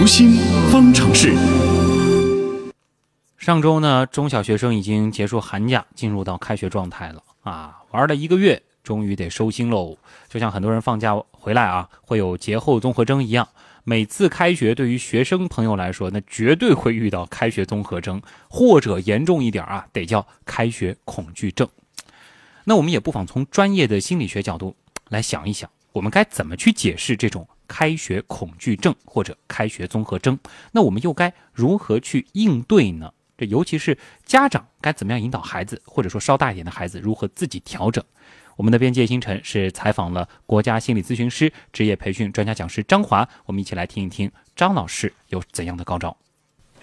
读心方程式。上周呢，中小学生已经结束寒假，进入到开学状态了啊，玩了一个月，终于得收心喽。就像很多人放假回来啊，会有节后综合征一样，每次开学对于学生朋友来说，那绝对会遇到开学综合征，或者严重一点啊，得叫开学恐惧症。那我们也不妨从专业的心理学角度来想一想，我们该怎么去解释这种开学恐惧症或者开学综合征？那我们又该如何去应对呢？这尤其是家长该怎么样引导孩子，或者说稍大一点的孩子如何自己调整？我们的编辑星辰是采访了国家心理咨询师、职业培训专家讲师张华，我们一起来听一听张老师有怎样的高招。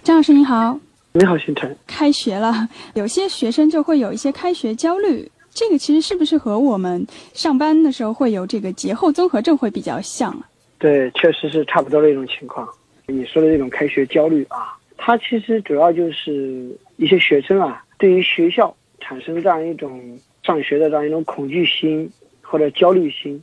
张老师你好，你好星辰。开学了，有些学生就会有一些开学焦虑，这个其实是不是和我们上班的时候会有这个节后综合症会比较像啊？对，确实是差不多的一种情况。你说的这种开学焦虑啊。它其实主要就是一些学生啊，对于学校产生这样一种上学的这样一种恐惧心或者焦虑心，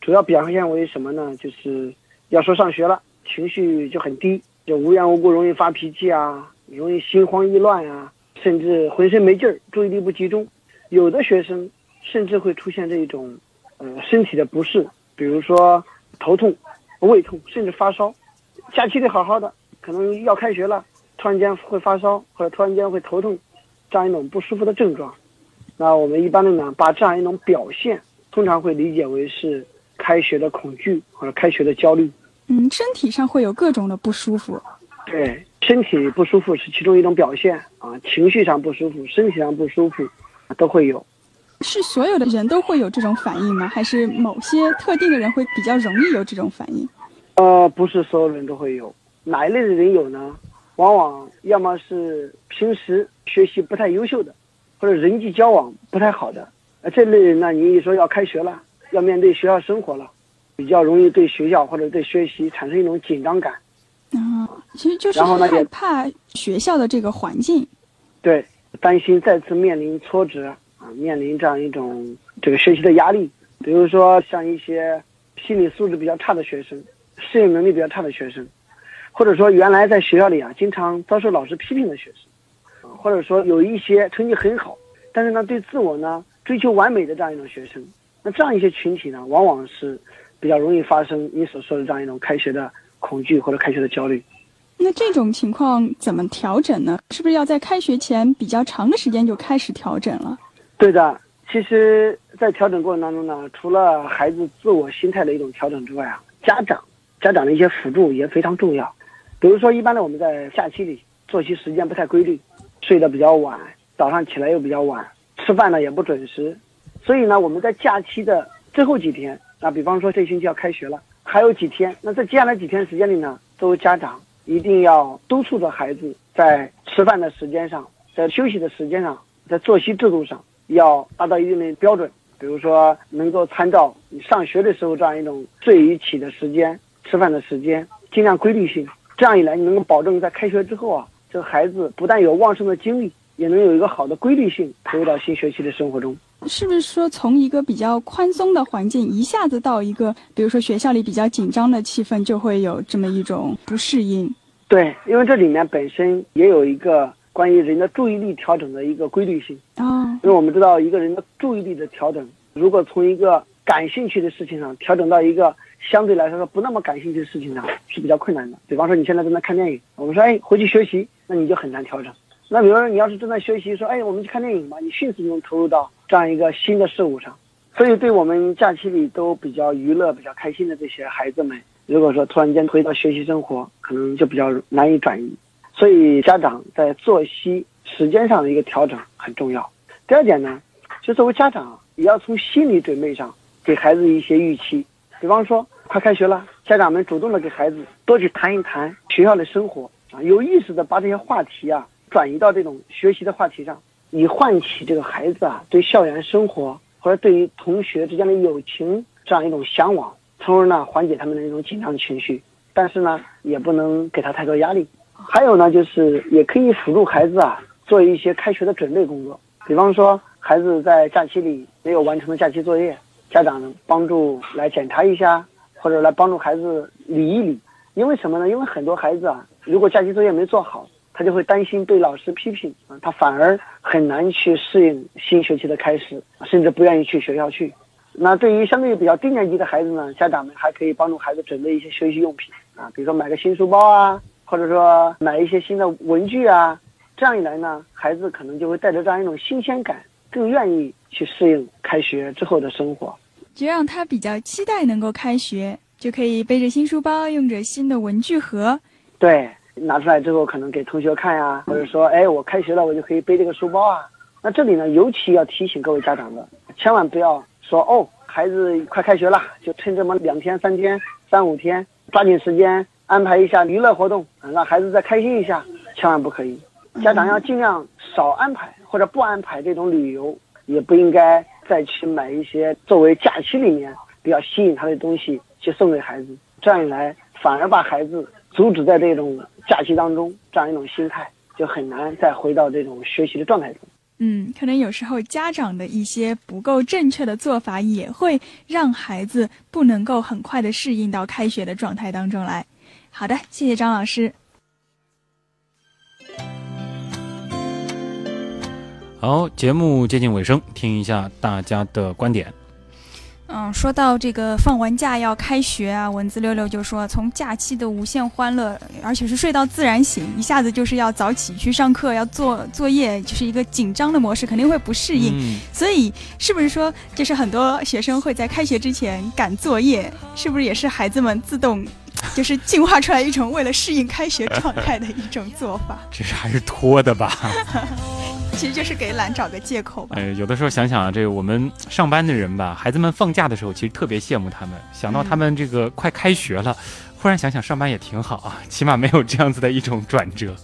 主要表现为什么呢？就是要说上学了，情绪就很低，就无缘无故容易发脾气啊，容易心慌意乱啊，甚至浑身没劲儿，注意力不集中。有的学生甚至会出现这一种呃身体的不适，比如说头痛、胃痛，甚至发烧。假期里好好的，可能要开学了。突然间会发烧，或者突然间会头痛，这样一种不舒服的症状，那我们一般的呢，把这样一种表现，通常会理解为是开学的恐惧或者开学的焦虑。嗯，身体上会有各种的不舒服。对，身体不舒服是其中一种表现啊，情绪上不舒服，身体上不舒服，都会有。是所有的人都会有这种反应吗？还是某些特定的人会比较容易有这种反应？呃，不是所有人都会有，哪一类的人有呢？往往要么是平时学习不太优秀的，或者人际交往不太好的，呃，这类人呢，你一说要开学了，要面对学校生活了，比较容易对学校或者对学习产生一种紧张感。啊，其实就是害怕学校的这个环境。对，担心再次面临挫折啊，面临这样一种这个学习的压力。比如说像一些心理素质比较差的学生，适应能力比较差的学生。或者说，原来在学校里啊，经常遭受老师批评的学生，或者说有一些成绩很好，但是呢，对自我呢追求完美的这样一种学生，那这样一些群体呢，往往是比较容易发生你所说的这样一种开学的恐惧或者开学的焦虑。那这种情况怎么调整呢？是不是要在开学前比较长的时间就开始调整了？对的，其实，在调整过程当中呢，除了孩子自我心态的一种调整之外啊，家长家长的一些辅助也非常重要。比如说，一般的我们在假期里作息时间不太规律，睡得比较晚，早上起来又比较晚，吃饭呢也不准时，所以呢，我们在假期的最后几天，啊，比方说这星期要开学了，还有几天，那在接下来几天时间里呢，作为家长一定要督促着孩子在吃饭的时间上，在休息的时间上，在作息制度上要达到一定的标准，比如说能够参照你上学的时候这样一种睡与起的时间，吃饭的时间，尽量规律性。这样一来，你能够保证在开学之后啊，这个孩子不但有旺盛的精力，也能有一个好的规律性投入到新学期的生活中。是不是说从一个比较宽松的环境一下子到一个，比如说学校里比较紧张的气氛，就会有这么一种不适应？对，因为这里面本身也有一个关于人的注意力调整的一个规律性啊。因为我们知道，一个人的注意力的调整，如果从一个感兴趣的事情上调整到一个。相对来说，不那么感兴趣的事情上是比较困难的。比方说，你现在正在看电影，我们说，哎，回去学习，那你就很难调整。那比如说，你要是正在学习，说，哎，我们去看电影吧，你迅速能投入到这样一个新的事物上。所以，对我们假期里都比较娱乐、比较开心的这些孩子们，如果说突然间回到学习生活，可能就比较难以转移。所以，家长在作息时间上的一个调整很重要。第二点呢，就作为家长也要从心理准备上给孩子一些预期。比方说，快开学了，家长们主动的给孩子多去谈一谈学校的生活啊，有意识的把这些话题啊转移到这种学习的话题上，以唤起这个孩子啊对校园生活或者对于同学之间的友情这样一种向往，从而呢缓解他们的那种紧张情绪。但是呢，也不能给他太多压力。还有呢，就是也可以辅助孩子啊做一些开学的准备工作。比方说，孩子在假期里没有完成的假期作业。家长呢帮助来检查一下，或者来帮助孩子理一理，因为什么呢？因为很多孩子啊，如果假期作业没做好，他就会担心被老师批评啊，他反而很难去适应新学期的开始，甚至不愿意去学校去。那对于相对于比较低年级的孩子呢，家长们还可以帮助孩子准备一些学习用品啊，比如说买个新书包啊，或者说买一些新的文具啊。这样一来呢，孩子可能就会带着这样一种新鲜感，更愿意去适应开学之后的生活，就让他比较期待能够开学，就可以背着新书包，用着新的文具盒。对，拿出来之后可能给同学看呀，或者说，哎，我开学了，我就可以背这个书包啊。那这里呢，尤其要提醒各位家长的，千万不要说哦，孩子快开学了，就趁这么两天、三天、三五天，抓紧时间安排一下娱乐活动，让孩子再开心一下，千万不可以。家长要尽量少安排或者不安排这种旅游，也不应该再去买一些作为假期里面比较吸引他的东西去送给孩子。这样一来，反而把孩子阻止在这种假期当中，这样一种心态就很难再回到这种学习的状态中。嗯，可能有时候家长的一些不够正确的做法，也会让孩子不能够很快的适应到开学的状态当中来。好的，谢谢张老师。好，节目接近尾声，听一下大家的观点。嗯，说到这个放完假要开学啊，文字六六就说，从假期的无限欢乐，而且是睡到自然醒，一下子就是要早起去上课，要做作业，就是一个紧张的模式，肯定会不适应。所以，是不是说，就是很多学生会在开学之前赶作业？是不是也是孩子们自动？就是进化出来一种为了适应开学状态的一种做法，这是还是拖的吧？其实就是给懒找个借口吧。呃，有的时候想想啊，这个我们上班的人吧，孩子们放假的时候，其实特别羡慕他们。想到他们这个快开学了，忽然想想上班也挺好啊，起码没有这样子的一种转折。